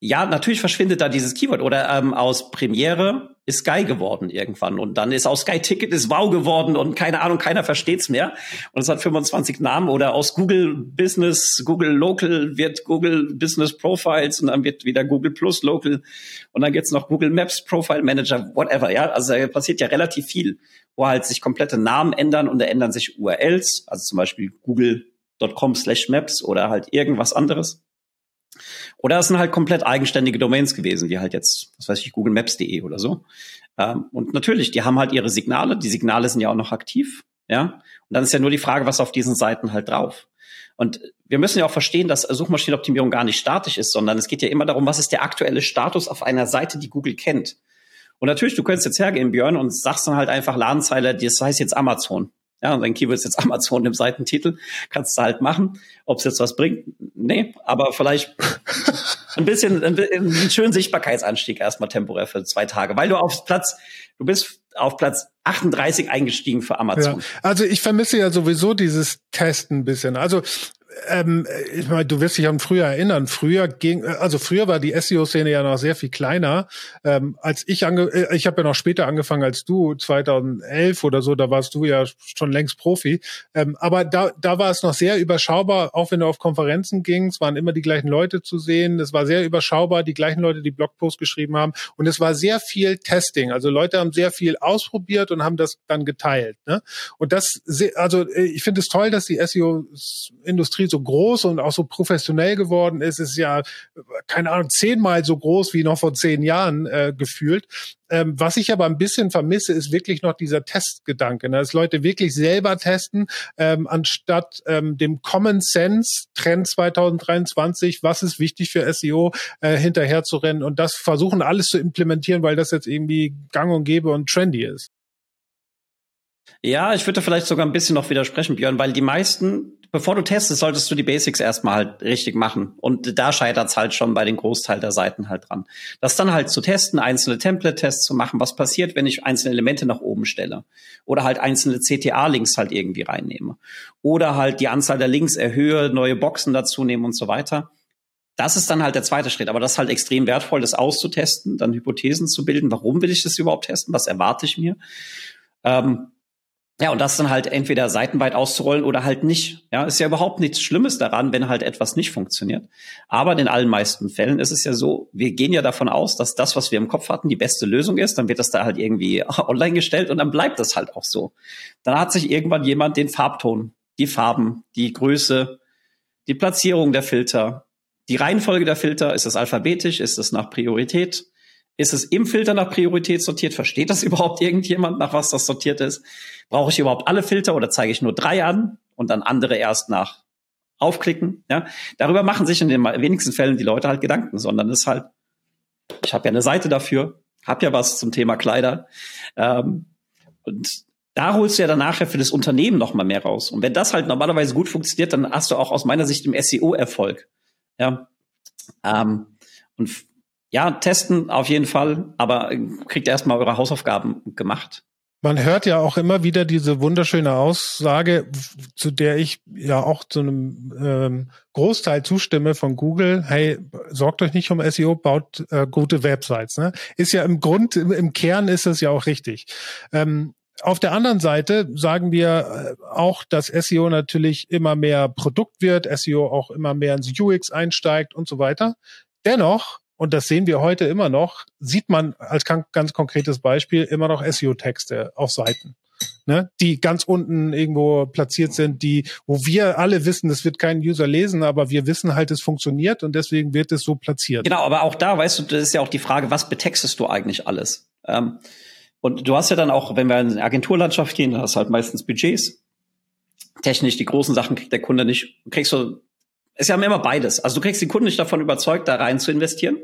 ja, natürlich verschwindet da dieses Keyword. Oder ähm, aus Premiere ist Sky geworden irgendwann. Und dann ist aus Sky Ticket ist Wow geworden und keine Ahnung, keiner versteht's mehr. Und es hat 25 Namen. Oder aus Google Business, Google Local wird Google Business Profiles und dann wird wieder Google Plus Local. Und dann gibt's noch Google Maps Profile Manager, whatever. Ja, also da passiert ja relativ viel, wo halt sich komplette Namen ändern und da ändern sich URLs. Also zum Beispiel google.com slash maps oder halt irgendwas anderes. Oder es sind halt komplett eigenständige Domains gewesen, wie halt jetzt, was weiß ich, Google Maps.de oder so. Ähm, und natürlich, die haben halt ihre Signale. Die Signale sind ja auch noch aktiv. Ja. Und dann ist ja nur die Frage, was auf diesen Seiten halt drauf. Und wir müssen ja auch verstehen, dass Suchmaschinenoptimierung gar nicht statisch ist, sondern es geht ja immer darum, was ist der aktuelle Status auf einer Seite, die Google kennt. Und natürlich, du könntest jetzt hergehen, Björn, und sagst dann halt einfach Ladenzeile, das heißt jetzt Amazon. Ja, und dein Keyword ist jetzt Amazon im Seitentitel. Kannst du halt machen. Ob es jetzt was bringt? Nee, aber vielleicht ein bisschen, ein, ein schönen Sichtbarkeitsanstieg erstmal temporär für zwei Tage, weil du auf Platz, du bist auf Platz 38 eingestiegen für Amazon. Ja, also ich vermisse ja sowieso dieses Testen ein bisschen. Also ähm, ich meine, du wirst dich an früher erinnern. Früher ging, also früher war die SEO-Szene ja noch sehr viel kleiner. Ähm, als ich ange, äh, ich habe ja noch später angefangen als du, 2011 oder so. Da warst du ja schon längst Profi. Ähm, aber da, da war es noch sehr überschaubar. Auch wenn du auf Konferenzen gingst, waren immer die gleichen Leute zu sehen. Es war sehr überschaubar, die gleichen Leute, die Blogposts geschrieben haben. Und es war sehr viel Testing. Also Leute haben sehr viel ausprobiert und haben das dann geteilt. Ne? Und das, also äh, ich finde es toll, dass die SEO-Industrie so groß und auch so professionell geworden ist, ist ja, keine Ahnung, zehnmal so groß wie noch vor zehn Jahren äh, gefühlt. Ähm, was ich aber ein bisschen vermisse, ist wirklich noch dieser Testgedanke, ne? dass Leute wirklich selber testen, ähm, anstatt ähm, dem Common Sense Trend 2023, was ist wichtig für SEO, äh, hinterher zu rennen und das versuchen alles zu implementieren, weil das jetzt irgendwie gang und gäbe und trendy ist. Ja, ich würde vielleicht sogar ein bisschen noch widersprechen, Björn, weil die meisten, bevor du testest, solltest du die Basics erstmal halt richtig machen. Und da scheitert's halt schon bei den Großteil der Seiten halt dran. Das dann halt zu testen, einzelne Template-Tests zu machen, was passiert, wenn ich einzelne Elemente nach oben stelle. Oder halt einzelne CTA-Links halt irgendwie reinnehme. Oder halt die Anzahl der Links erhöhe, neue Boxen dazu nehme und so weiter. Das ist dann halt der zweite Schritt. Aber das ist halt extrem wertvoll, das auszutesten, dann Hypothesen zu bilden. Warum will ich das überhaupt testen? Was erwarte ich mir? Ähm, ja, und das dann halt entweder seitenweit auszurollen oder halt nicht. Ja, ist ja überhaupt nichts Schlimmes daran, wenn halt etwas nicht funktioniert. Aber in allen meisten Fällen ist es ja so, wir gehen ja davon aus, dass das, was wir im Kopf hatten, die beste Lösung ist. Dann wird das da halt irgendwie online gestellt und dann bleibt das halt auch so. Dann hat sich irgendwann jemand den Farbton, die Farben, die Größe, die Platzierung der Filter, die Reihenfolge der Filter, ist das alphabetisch, ist das nach Priorität, ist es im Filter nach Priorität sortiert? Versteht das überhaupt irgendjemand, nach was das sortiert ist? Brauche ich überhaupt alle Filter oder zeige ich nur drei an und dann andere erst nach aufklicken? Ja, darüber machen sich in den wenigsten Fällen die Leute halt Gedanken, sondern es ist halt, ich habe ja eine Seite dafür, habe ja was zum Thema Kleider ähm, und da holst du ja danach ja für das Unternehmen noch mal mehr raus. Und wenn das halt normalerweise gut funktioniert, dann hast du auch aus meiner Sicht im SEO Erfolg. Ja, ähm, und ja, testen auf jeden Fall, aber kriegt erstmal eure Hausaufgaben gemacht. Man hört ja auch immer wieder diese wunderschöne Aussage, zu der ich ja auch zu einem ähm, Großteil zustimme von Google. Hey, sorgt euch nicht um SEO, baut äh, gute Websites. Ne? Ist ja im Grund, im, im Kern ist es ja auch richtig. Ähm, auf der anderen Seite sagen wir äh, auch, dass SEO natürlich immer mehr Produkt wird, SEO auch immer mehr ins UX einsteigt und so weiter. Dennoch und das sehen wir heute immer noch, sieht man als ganz konkretes Beispiel immer noch SEO-Texte auf Seiten. Ne, die ganz unten irgendwo platziert sind, die, wo wir alle wissen, das wird kein User lesen, aber wir wissen halt, es funktioniert und deswegen wird es so platziert. Genau, aber auch da, weißt du, das ist ja auch die Frage, was betextest du eigentlich alles? Ähm, und du hast ja dann auch, wenn wir in die Agenturlandschaft gehen, hast du halt meistens Budgets. Technisch, die großen Sachen kriegt der Kunde nicht. Kriegst du ist ja immer beides. Also du kriegst die Kunden nicht davon überzeugt, da rein zu investieren.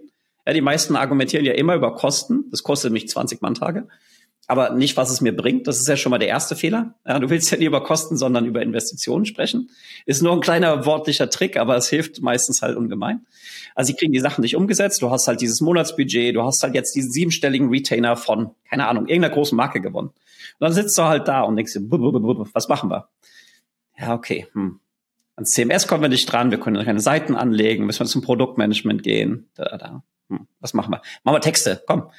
Ja, die meisten argumentieren ja immer über Kosten. Das kostet mich 20 Manntage. Aber nicht, was es mir bringt. Das ist ja schon mal der erste Fehler. Ja, du willst ja nie über Kosten, sondern über Investitionen sprechen. Ist nur ein kleiner wortlicher Trick, aber es hilft meistens halt ungemein. Also sie kriegen die Sachen nicht umgesetzt. Du hast halt dieses Monatsbudget. Du hast halt jetzt diesen siebenstelligen Retainer von, keine Ahnung, irgendeiner großen Marke gewonnen. Und dann sitzt du halt da und denkst dir, was machen wir? Ja, okay, hm. Ans CMS kommen wir nicht dran, wir können keine Seiten anlegen, müssen wir zum Produktmanagement gehen. Da, da. Hm, was machen wir? Machen wir Texte, komm.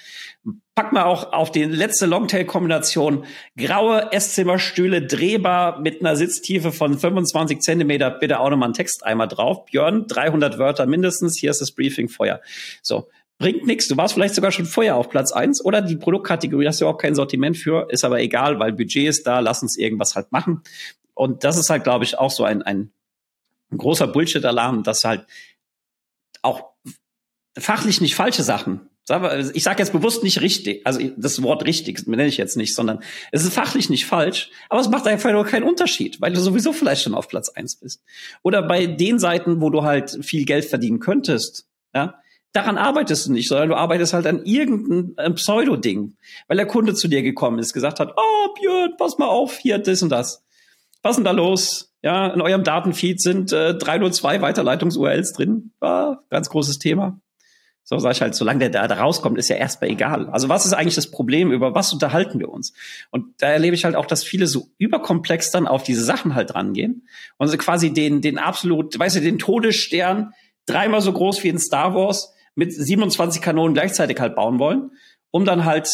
Pack mal auch auf die letzte Longtail-Kombination graue Esszimmerstühle drehbar mit einer Sitztiefe von 25 Zentimeter. Bitte auch nochmal einen Text einmal drauf. Björn, 300 Wörter mindestens. Hier ist das Briefing Feuer. So. Bringt nichts. Du warst vielleicht sogar schon vorher auf Platz eins oder die Produktkategorie hast du überhaupt kein Sortiment für, ist aber egal, weil Budget ist da, lass uns irgendwas halt machen. Und das ist halt, glaube ich, auch so ein, ein ein großer Bullshit-Alarm, dass halt auch fachlich nicht falsche Sachen. Ich sage jetzt bewusst nicht richtig, also das Wort richtig nenne ich jetzt nicht, sondern es ist fachlich nicht falsch, aber es macht einfach nur keinen Unterschied, weil du sowieso vielleicht schon auf Platz eins bist. Oder bei den Seiten, wo du halt viel Geld verdienen könntest, ja, daran arbeitest du nicht, sondern du arbeitest halt an irgendeinem Pseudo-Ding, weil der Kunde zu dir gekommen ist, gesagt hat, oh Björn, pass mal auf, hier das und das. Was ist denn da los? Ja, in eurem Datenfeed sind äh, 302 Weiterleitungs-URLs drin. War ganz großes Thema. So sage ich halt, solange der da, da rauskommt, ist ja erstmal egal. Also was ist eigentlich das Problem? Über was unterhalten wir uns? Und da erlebe ich halt auch, dass viele so überkomplex dann auf diese Sachen halt rangehen und so quasi den, den absolut, weißt du, den Todesstern dreimal so groß wie in Star Wars mit 27 Kanonen gleichzeitig halt bauen wollen, um dann halt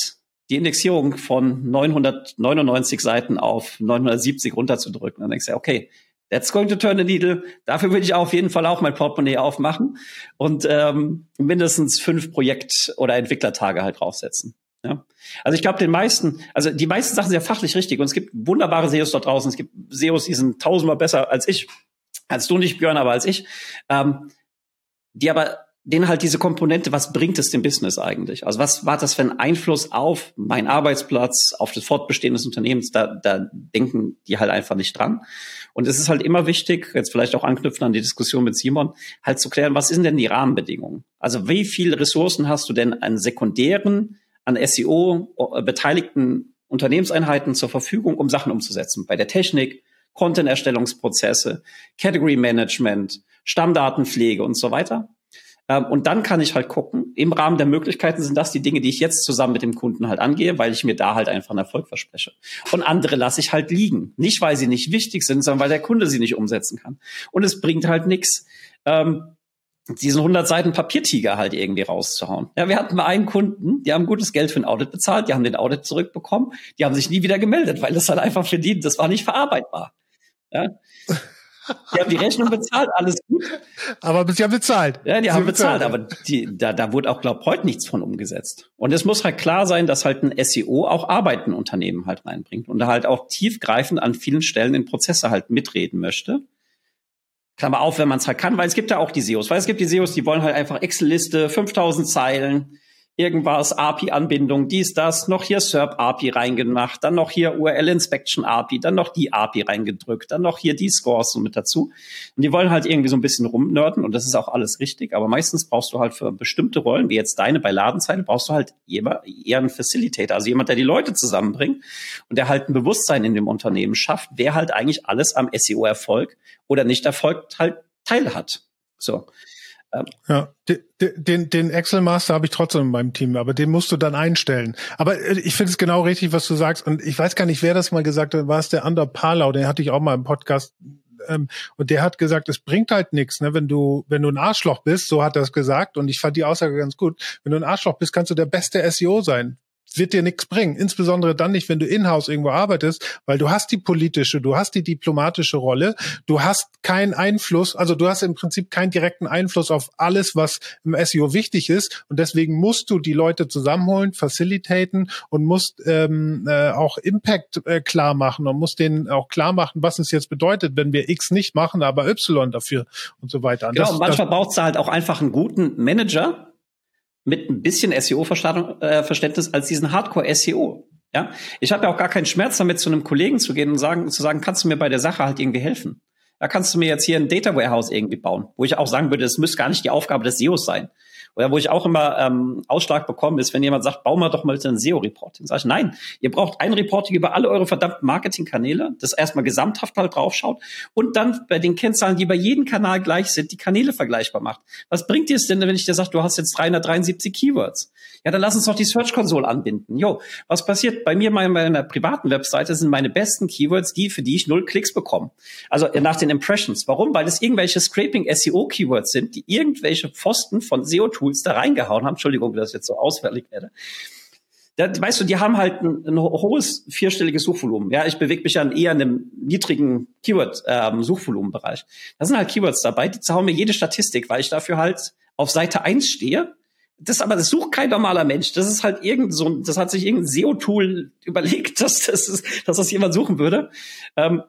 die Indexierung von 999 Seiten auf 970 runterzudrücken. Dann denkst du, okay, that's going to turn the needle. Dafür würde ich auf jeden Fall auch mein Portemonnaie aufmachen und ähm, mindestens fünf Projekt- oder Entwicklertage halt draufsetzen. Ja. Also ich glaube, den meisten, also die meisten Sachen sind ja fachlich richtig und es gibt wunderbare SEOs dort draußen. Es gibt SEOs, die sind tausendmal besser als ich, als du nicht, Björn, aber als ich, ähm, die aber denen halt diese Komponente, was bringt es dem Business eigentlich? Also was war das für ein Einfluss auf meinen Arbeitsplatz, auf das Fortbestehen des Unternehmens? Da, da denken die halt einfach nicht dran. Und es ist halt immer wichtig, jetzt vielleicht auch anknüpfen an die Diskussion mit Simon, halt zu klären, was sind denn die Rahmenbedingungen? Also wie viele Ressourcen hast du denn an sekundären, an SEO beteiligten Unternehmenseinheiten zur Verfügung, um Sachen umzusetzen. Bei der Technik, Content-Erstellungsprozesse, Category Management, Stammdatenpflege und so weiter. Ähm, und dann kann ich halt gucken, im Rahmen der Möglichkeiten sind das die Dinge, die ich jetzt zusammen mit dem Kunden halt angehe, weil ich mir da halt einfach einen Erfolg verspreche. Und andere lasse ich halt liegen. Nicht, weil sie nicht wichtig sind, sondern weil der Kunde sie nicht umsetzen kann. Und es bringt halt nichts, ähm, diesen 100 Seiten Papiertiger halt irgendwie rauszuhauen. Ja, wir hatten mal einen Kunden, die haben gutes Geld für ein Audit bezahlt, die haben den Audit zurückbekommen, die haben sich nie wieder gemeldet, weil das halt einfach verdient, das war nicht verarbeitbar. Ja. Die haben die Rechnung bezahlt, alles gut. Aber sie haben bezahlt. Ja, die sie haben bezahlt, bezahlt, aber die, da, da wurde auch, glaub heute nichts von umgesetzt. Und es muss halt klar sein, dass halt ein SEO auch Arbeit in Unternehmen halt reinbringt und da halt auch tiefgreifend an vielen Stellen in Prozesse halt mitreden möchte. Klammer auf, wenn man es halt kann, weil es gibt ja auch die SEOs, weil es gibt die SEOs, die wollen halt einfach Excel-Liste, 5000 Zeilen, irgendwas, API-Anbindung, dies, das, noch hier SERP-API reingemacht, dann noch hier URL-Inspection-API, dann noch die API reingedrückt, dann noch hier die Scores so mit dazu. Und die wollen halt irgendwie so ein bisschen rumnörden und das ist auch alles richtig, aber meistens brauchst du halt für bestimmte Rollen, wie jetzt deine bei Ladenzeile, brauchst du halt eher einen Facilitator, also jemand, der die Leute zusammenbringt und der halt ein Bewusstsein in dem Unternehmen schafft, wer halt eigentlich alles am SEO-Erfolg oder nicht Erfolg halt Teil hat. So. Ja, den, den Excel Master habe ich trotzdem in meinem Team, aber den musst du dann einstellen. Aber äh, ich finde es genau richtig, was du sagst. Und ich weiß gar nicht, wer das mal gesagt hat. War es der Ander Palau? Den hatte ich auch mal im Podcast. Ähm, und der hat gesagt, es bringt halt nichts, ne? wenn du wenn du ein Arschloch bist. So hat er es gesagt. Und ich fand die Aussage ganz gut. Wenn du ein Arschloch bist, kannst du der beste SEO sein wird dir nichts bringen. Insbesondere dann nicht, wenn du in-house irgendwo arbeitest, weil du hast die politische, du hast die diplomatische Rolle, du hast keinen Einfluss, also du hast im Prinzip keinen direkten Einfluss auf alles, was im SEO wichtig ist. Und deswegen musst du die Leute zusammenholen, facilitaten und musst ähm, äh, auch Impact äh, klar machen und musst denen auch klar machen, was es jetzt bedeutet, wenn wir X nicht machen, aber Y dafür und so weiter. Und genau, das, manchmal braucht es halt auch einfach einen guten Manager, mit ein bisschen SEO-Verständnis äh, als diesen Hardcore-SEO. Ja, ich habe ja auch gar keinen Schmerz damit, zu einem Kollegen zu gehen und sagen, zu sagen, kannst du mir bei der Sache halt irgendwie helfen? Da kannst du mir jetzt hier ein Data Warehouse irgendwie bauen, wo ich auch sagen würde, es müsste gar nicht die Aufgabe des SEOs sein. Oder wo ich auch immer ähm, Ausschlag bekomme, ist, wenn jemand sagt, bau mal doch mal ein SEO-Reporting. Sag ich, nein, ihr braucht ein Reporting über alle eure verdammten Marketingkanäle, das erstmal gesamthaft halt draufschaut und dann bei den Kennzahlen, die bei jedem Kanal gleich sind, die Kanäle vergleichbar macht. Was bringt dir es denn, wenn ich dir sage, du hast jetzt 373 Keywords? Ja, dann lass uns doch die Search Console anbinden. Jo, was passiert? Bei mir, bei meiner privaten Webseite sind meine besten Keywords die, für die ich null Klicks bekomme. Also äh, nach den Impressions. Warum? Weil es irgendwelche Scraping SEO Keywords sind, die irgendwelche Pfosten von SEO Tools da reingehauen haben. Entschuldigung, dass ich jetzt so ausfällig werde. Da, weißt du, die haben halt ein, ein hohes vierstelliges Suchvolumen. Ja, ich bewege mich ja eher in einem niedrigen Keyword-Suchvolumenbereich. Ähm, da sind halt Keywords dabei, die hauen mir jede Statistik, weil ich dafür halt auf Seite eins stehe. Das aber, das sucht kein normaler Mensch. Das ist halt irgend so, das hat sich irgendein SEO-Tool überlegt, dass das, ist, dass das jemand suchen würde. Ähm,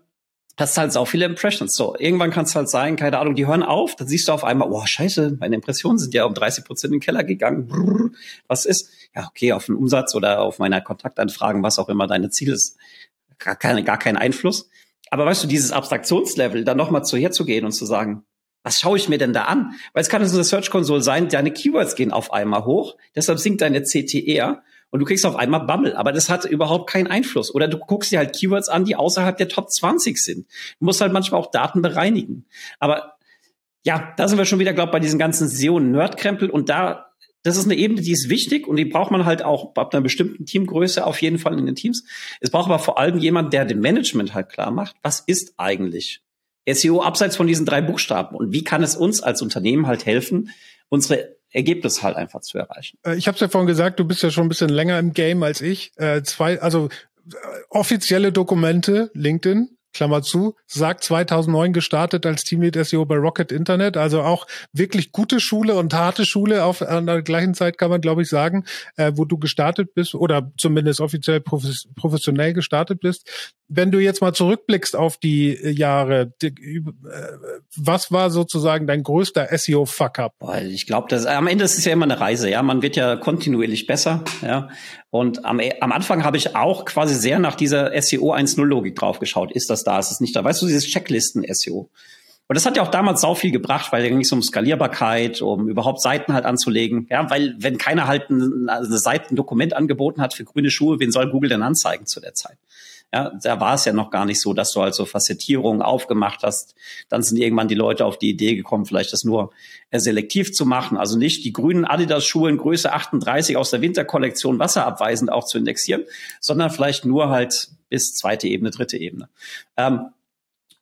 hast halt auch viele Impressions. So, irgendwann kann es halt sein, keine Ahnung, die hören auf, dann siehst du auf einmal, oh, scheiße, meine Impressionen sind ja um 30 Prozent in den Keller gegangen. Brrr, was ist? Ja, okay, auf den Umsatz oder auf meiner Kontaktanfragen, was auch immer deine Ziel ist, gar, keine, gar keinen Einfluss. Aber weißt du, dieses Abstraktionslevel, dann nochmal zu herzugehen und zu sagen, was schaue ich mir denn da an? Weil es kann so eine Search Console sein, deine Keywords gehen auf einmal hoch, deshalb sinkt deine CTR und du kriegst auf einmal Bubble, aber das hat überhaupt keinen Einfluss. Oder du guckst dir halt Keywords an, die außerhalb der Top 20 sind. Du musst halt manchmal auch Daten bereinigen. Aber ja, da sind wir schon wieder, glaube ich, bei diesen ganzen SEO-Nerdkrempel und da das ist eine Ebene, die ist wichtig und die braucht man halt auch ab einer bestimmten Teamgröße auf jeden Fall in den Teams. Es braucht aber vor allem jemand, der dem Management halt klar macht, was ist eigentlich SEO abseits von diesen drei Buchstaben und wie kann es uns als Unternehmen halt helfen, unsere Ergebnis halt einfach zu erreichen. Äh, ich habe es ja vorhin gesagt, du bist ja schon ein bisschen länger im Game als ich. Äh, zwei, also äh, offizielle Dokumente, LinkedIn, Klammer zu, sagt 2009 gestartet als Teamlead SEO bei Rocket Internet, also auch wirklich gute Schule und harte Schule auf an der gleichen Zeit kann man glaube ich sagen, äh, wo du gestartet bist oder zumindest offiziell professionell gestartet bist. Wenn du jetzt mal zurückblickst auf die Jahre, die, äh, was war sozusagen dein größter SEO Fuck up? Ich glaube, das am Ende ist es ja immer eine Reise, ja, man wird ja kontinuierlich besser, ja. Und am, am Anfang habe ich auch quasi sehr nach dieser SEO 1.0 Logik draufgeschaut. Ist das da? Ist es nicht da? Weißt du, dieses Checklisten-SEO. Und das hat ja auch damals sau viel gebracht, weil da ging es um Skalierbarkeit, um überhaupt Seiten halt anzulegen. Ja, weil wenn keiner halt ein, Seite, ein Dokument angeboten hat für grüne Schuhe, wen soll Google denn anzeigen zu der Zeit? Ja, da war es ja noch gar nicht so, dass du halt so Facettierungen aufgemacht hast. Dann sind irgendwann die Leute auf die Idee gekommen, vielleicht das nur äh, selektiv zu machen. Also nicht die grünen Adidas-Schuhe in Größe 38 aus der Winterkollektion wasserabweisend auch zu indexieren, sondern vielleicht nur halt bis zweite Ebene, dritte Ebene. Ähm,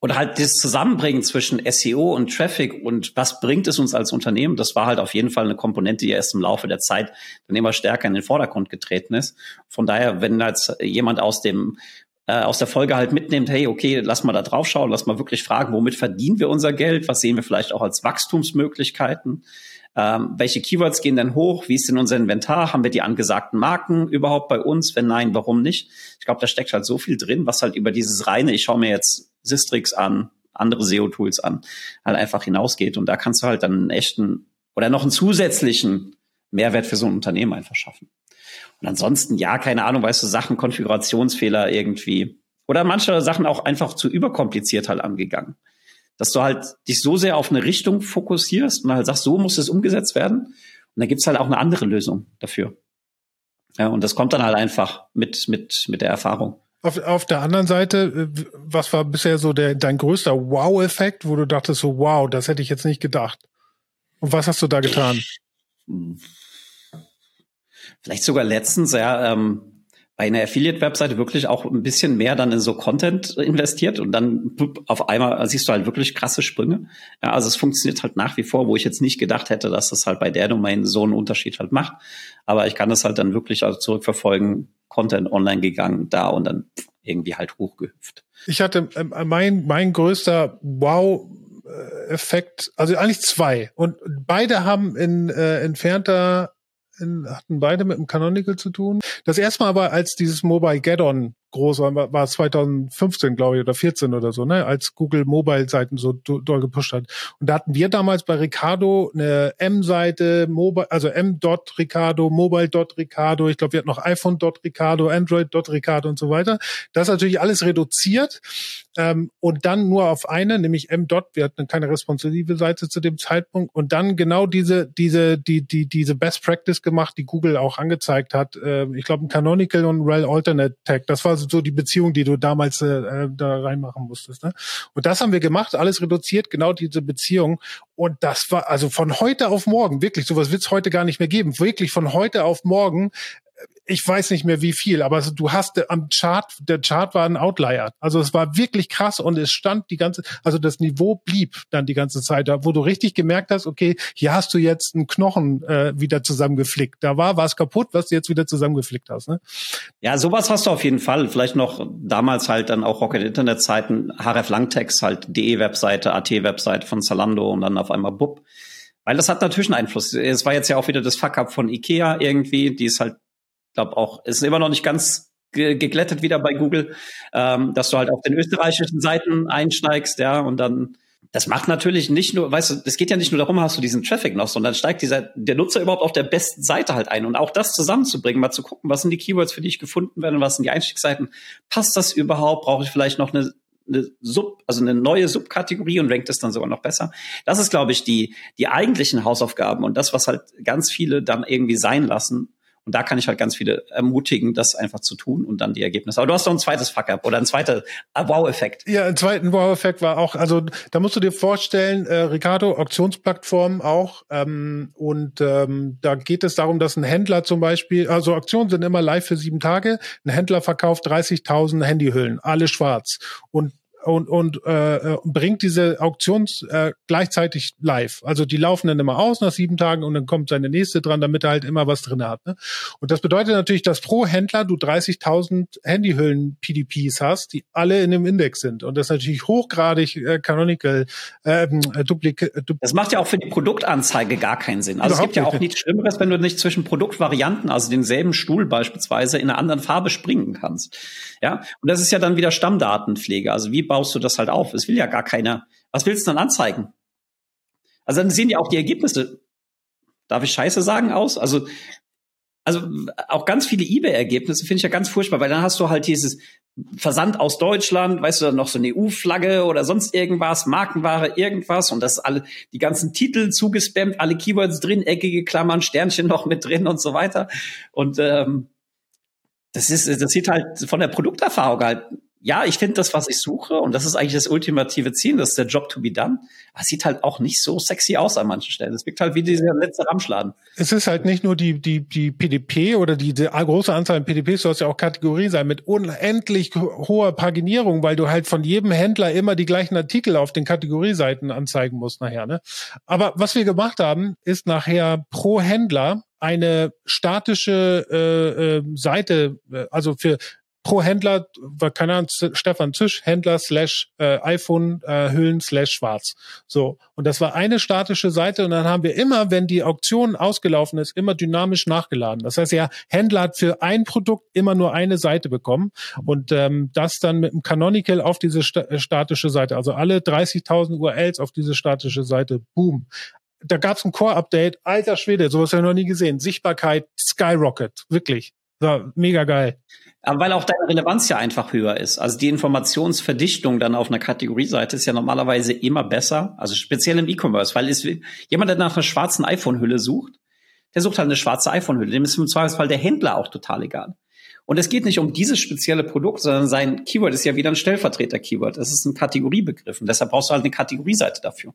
oder halt das Zusammenbringen zwischen SEO und Traffic und was bringt es uns als Unternehmen, das war halt auf jeden Fall eine Komponente, die erst im Laufe der Zeit dann immer stärker in den Vordergrund getreten ist. Von daher, wenn jetzt jemand aus dem äh, aus der Folge halt mitnimmt, hey, okay, lass mal da drauf schauen, lass mal wirklich fragen, womit verdienen wir unser Geld, was sehen wir vielleicht auch als Wachstumsmöglichkeiten, ähm, welche Keywords gehen denn hoch, wie ist denn unser Inventar, haben wir die angesagten Marken überhaupt bei uns, wenn nein, warum nicht? Ich glaube, da steckt halt so viel drin, was halt über dieses reine, ich schaue mir jetzt Sistrix an, andere SEO-Tools an, halt einfach hinausgeht und da kannst du halt dann einen echten oder noch einen zusätzlichen Mehrwert für so ein Unternehmen einfach schaffen. Und ansonsten, ja, keine Ahnung, weißt du, Sachen, Konfigurationsfehler irgendwie. Oder manche Sachen auch einfach zu überkompliziert halt angegangen. Dass du halt dich so sehr auf eine Richtung fokussierst und halt sagst, so muss es umgesetzt werden. Und dann gibt's halt auch eine andere Lösung dafür. Ja, und das kommt dann halt einfach mit, mit, mit der Erfahrung. Auf, auf der anderen Seite, äh, was war bisher so der, dein größter Wow-Effekt, wo du dachtest so, wow, das hätte ich jetzt nicht gedacht? Und was hast du da getan? Vielleicht sogar letztens, ja, ähm, bei einer Affiliate-Webseite wirklich auch ein bisschen mehr dann in so Content investiert und dann auf einmal siehst du halt wirklich krasse Sprünge. Ja, also es funktioniert halt nach wie vor, wo ich jetzt nicht gedacht hätte, dass das halt bei der Domain so einen Unterschied halt macht. Aber ich kann das halt dann wirklich also zurückverfolgen, Content online gegangen, da und dann irgendwie halt hochgehüpft. Ich hatte äh, mein, mein größter Wow Effekt, also eigentlich zwei. Und beide haben in äh, entfernter hatten beide mit dem Canonical zu tun. Das erste Mal aber, als dieses Mobile Get-On groß war, war 2015, glaube ich, oder 14 oder so, ne, als Google Mobile-Seiten so doll gepusht hat. Und da hatten wir damals bei Ricardo eine M-Seite, Mobile, also M.Ricardo, Mobile.Ricardo, ich glaube, wir hatten noch iPhone.Ricardo, Android.Ricardo und so weiter. Das ist natürlich alles reduziert ähm, und dann nur auf eine, nämlich M. Wir hatten keine responsive Seite zu dem Zeitpunkt und dann genau diese, diese, die, die, diese Best Practice gemacht, die Google auch angezeigt hat. Äh, ich glaube, ein Canonical und Rel Alternate Tag. Das war so die Beziehung, die du damals äh, da reinmachen musstest. Ne? Und das haben wir gemacht, alles reduziert, genau diese Beziehung. Und das war also von heute auf morgen, wirklich, sowas wird es heute gar nicht mehr geben. Wirklich von heute auf morgen ich weiß nicht mehr wie viel, aber du hast äh, am Chart, der Chart war ein Outlier. Also es war wirklich krass und es stand die ganze, also das Niveau blieb dann die ganze Zeit da, wo du richtig gemerkt hast, okay, hier hast du jetzt einen Knochen äh, wieder zusammengeflickt. Da war was kaputt, was du jetzt wieder zusammengeflickt hast. Ne? Ja, sowas hast du auf jeden Fall. Vielleicht noch damals halt dann auch Rocket Internet Zeiten, HRF Langtext halt DE Webseite, AT Webseite von Zalando und dann auf einmal Bub. Weil das hat natürlich einen Einfluss. Es war jetzt ja auch wieder das Fuck-up von Ikea irgendwie, die ist halt glaube auch, ist immer noch nicht ganz geglättet wieder bei Google, ähm, dass du halt auf den österreichischen Seiten einsteigst, ja, und dann das macht natürlich nicht nur, weißt du, es geht ja nicht nur darum, hast du diesen Traffic noch, sondern steigt dieser, der Nutzer überhaupt auf der besten Seite halt ein und auch das zusammenzubringen, mal zu gucken, was sind die Keywords, für die ich gefunden werde, was sind die Einstiegsseiten, passt das überhaupt, brauche ich vielleicht noch eine, eine Sub, also eine neue Subkategorie und rankt es dann sogar noch besser. Das ist, glaube ich, die, die eigentlichen Hausaufgaben und das, was halt ganz viele dann irgendwie sein lassen, und da kann ich halt ganz viele ermutigen, das einfach zu tun und dann die Ergebnisse. Aber du hast noch ein zweites Fuck-up oder ein zweiter Wow-Effekt. Ja, ein zweiten Wow-Effekt war auch, also da musst du dir vorstellen, äh, Ricardo, Auktionsplattform auch. Ähm, und ähm, da geht es darum, dass ein Händler zum Beispiel, also Auktionen sind immer live für sieben Tage. Ein Händler verkauft 30.000 Handyhüllen, alle schwarz. Und und, und äh, äh, bringt diese Auktions äh, gleichzeitig live. Also die laufen dann immer aus nach sieben Tagen und dann kommt seine nächste dran, damit er halt immer was drin hat. Ne? Und das bedeutet natürlich, dass pro Händler du 30.000 Handyhüllen PDPs hast, die alle in dem Index sind. Und das ist natürlich hochgradig äh, canonical ähm, äh, duplik, äh, duplik Das macht ja auch für die Produktanzeige gar keinen Sinn. Also es gibt ja auch nichts Schlimmeres, wenn du nicht zwischen Produktvarianten, also denselben Stuhl beispielsweise, in einer anderen Farbe springen kannst. Ja, und das ist ja dann wieder Stammdatenpflege. Also wie baust du das halt auf? Es will ja gar keiner. Was willst du dann anzeigen? Also dann sehen ja auch die Ergebnisse. Darf ich Scheiße sagen aus? Also also auch ganz viele eBay-Ergebnisse finde ich ja ganz furchtbar, weil dann hast du halt dieses Versand aus Deutschland, weißt du, dann noch so eine EU-Flagge oder sonst irgendwas, Markenware, irgendwas und das alle, die ganzen Titel zugespammt, alle Keywords drin, eckige Klammern, Sternchen noch mit drin und so weiter. Und ähm, das ist, das sieht halt von der Produkterfahrung halt ja, ich finde das, was ich suche, und das ist eigentlich das ultimative Ziel, das ist der Job to be done. Aber es sieht halt auch nicht so sexy aus an manchen Stellen. Es wirkt halt wie dieser letzte Ramschladen. Es ist halt nicht nur die, die, die PDP oder die, die große Anzahl an PDPs, du hast ja auch Kategorien sein mit unendlich hoher Paginierung, weil du halt von jedem Händler immer die gleichen Artikel auf den Kategorieseiten anzeigen musst nachher, ne? Aber was wir gemacht haben, ist nachher pro Händler eine statische äh, äh, Seite, äh, also für pro Händler, war keine Ahnung, Stefan Zisch, Händler slash äh, iPhone äh, Hüllen slash schwarz. So. Und das war eine statische Seite und dann haben wir immer, wenn die Auktion ausgelaufen ist, immer dynamisch nachgeladen. Das heißt ja, Händler hat für ein Produkt immer nur eine Seite bekommen und ähm, das dann mit dem Canonical auf diese sta äh, statische Seite, also alle 30.000 URLs auf diese statische Seite, boom da gab's ein Core-Update, alter Schwede, sowas habe ich noch nie gesehen. Sichtbarkeit, Skyrocket, wirklich. War mega geil. Aber weil auch deine Relevanz ja einfach höher ist. Also die Informationsverdichtung dann auf einer Kategorieseite ist ja normalerweise immer besser. Also speziell im E-Commerce, weil es, jemand, der nach einer schwarzen iPhone-Hülle sucht, der sucht halt eine schwarze iPhone-Hülle. Dem ist im Zweifelsfall der Händler auch total egal. Und es geht nicht um dieses spezielle Produkt, sondern sein Keyword ist ja wieder ein Stellvertreter-Keyword. Es ist ein Kategoriebegriff. Und deshalb brauchst du halt eine Kategorieseite dafür.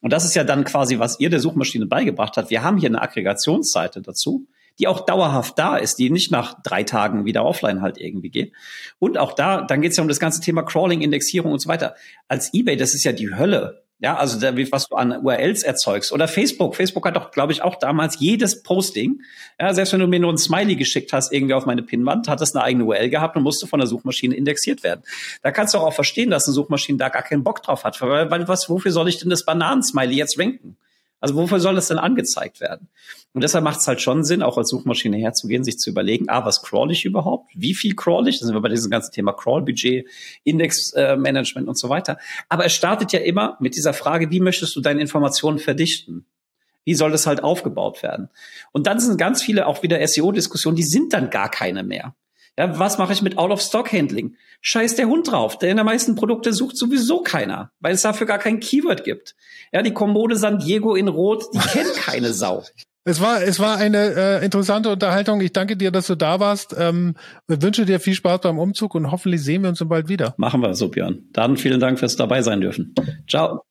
Und das ist ja dann quasi, was ihr der Suchmaschine beigebracht hat. Wir haben hier eine Aggregationsseite dazu die auch dauerhaft da ist, die nicht nach drei Tagen wieder offline halt irgendwie geht. Und auch da, dann geht es ja um das ganze Thema Crawling, Indexierung und so weiter. Als eBay, das ist ja die Hölle. Ja, also da, was du an URLs erzeugst. Oder Facebook. Facebook hat doch, glaube ich, auch damals jedes Posting, ja, selbst wenn du mir nur ein Smiley geschickt hast, irgendwie auf meine Pinwand, hat das eine eigene URL gehabt und musste von der Suchmaschine indexiert werden. Da kannst du auch verstehen, dass eine Suchmaschine da gar keinen Bock drauf hat. Weil, weil was, wofür soll ich denn das Bananensmiley jetzt ranken? Also wofür soll das denn angezeigt werden? Und deshalb macht es halt schon Sinn, auch als Suchmaschine herzugehen, sich zu überlegen, ah, was crawl ich überhaupt? Wie viel crawl ich? Da sind wir bei diesem ganzen Thema Crawl-Budget, Index-Management und so weiter. Aber es startet ja immer mit dieser Frage, wie möchtest du deine Informationen verdichten? Wie soll das halt aufgebaut werden? Und dann sind ganz viele auch wieder SEO-Diskussionen, die sind dann gar keine mehr. Ja, was mache ich mit Out-of-Stock-Handling? Scheiß der Hund drauf. Der in der meisten Produkte sucht sowieso keiner, weil es dafür gar kein Keyword gibt. Ja, die Kommode San Diego in Rot, die kennt keine Sau. Es war, es war eine äh, interessante Unterhaltung. Ich danke dir, dass du da warst. Ähm, wünsche dir viel Spaß beim Umzug und hoffentlich sehen wir uns bald wieder. Machen wir so, Björn. Dann vielen Dank fürs dabei sein dürfen. Ciao.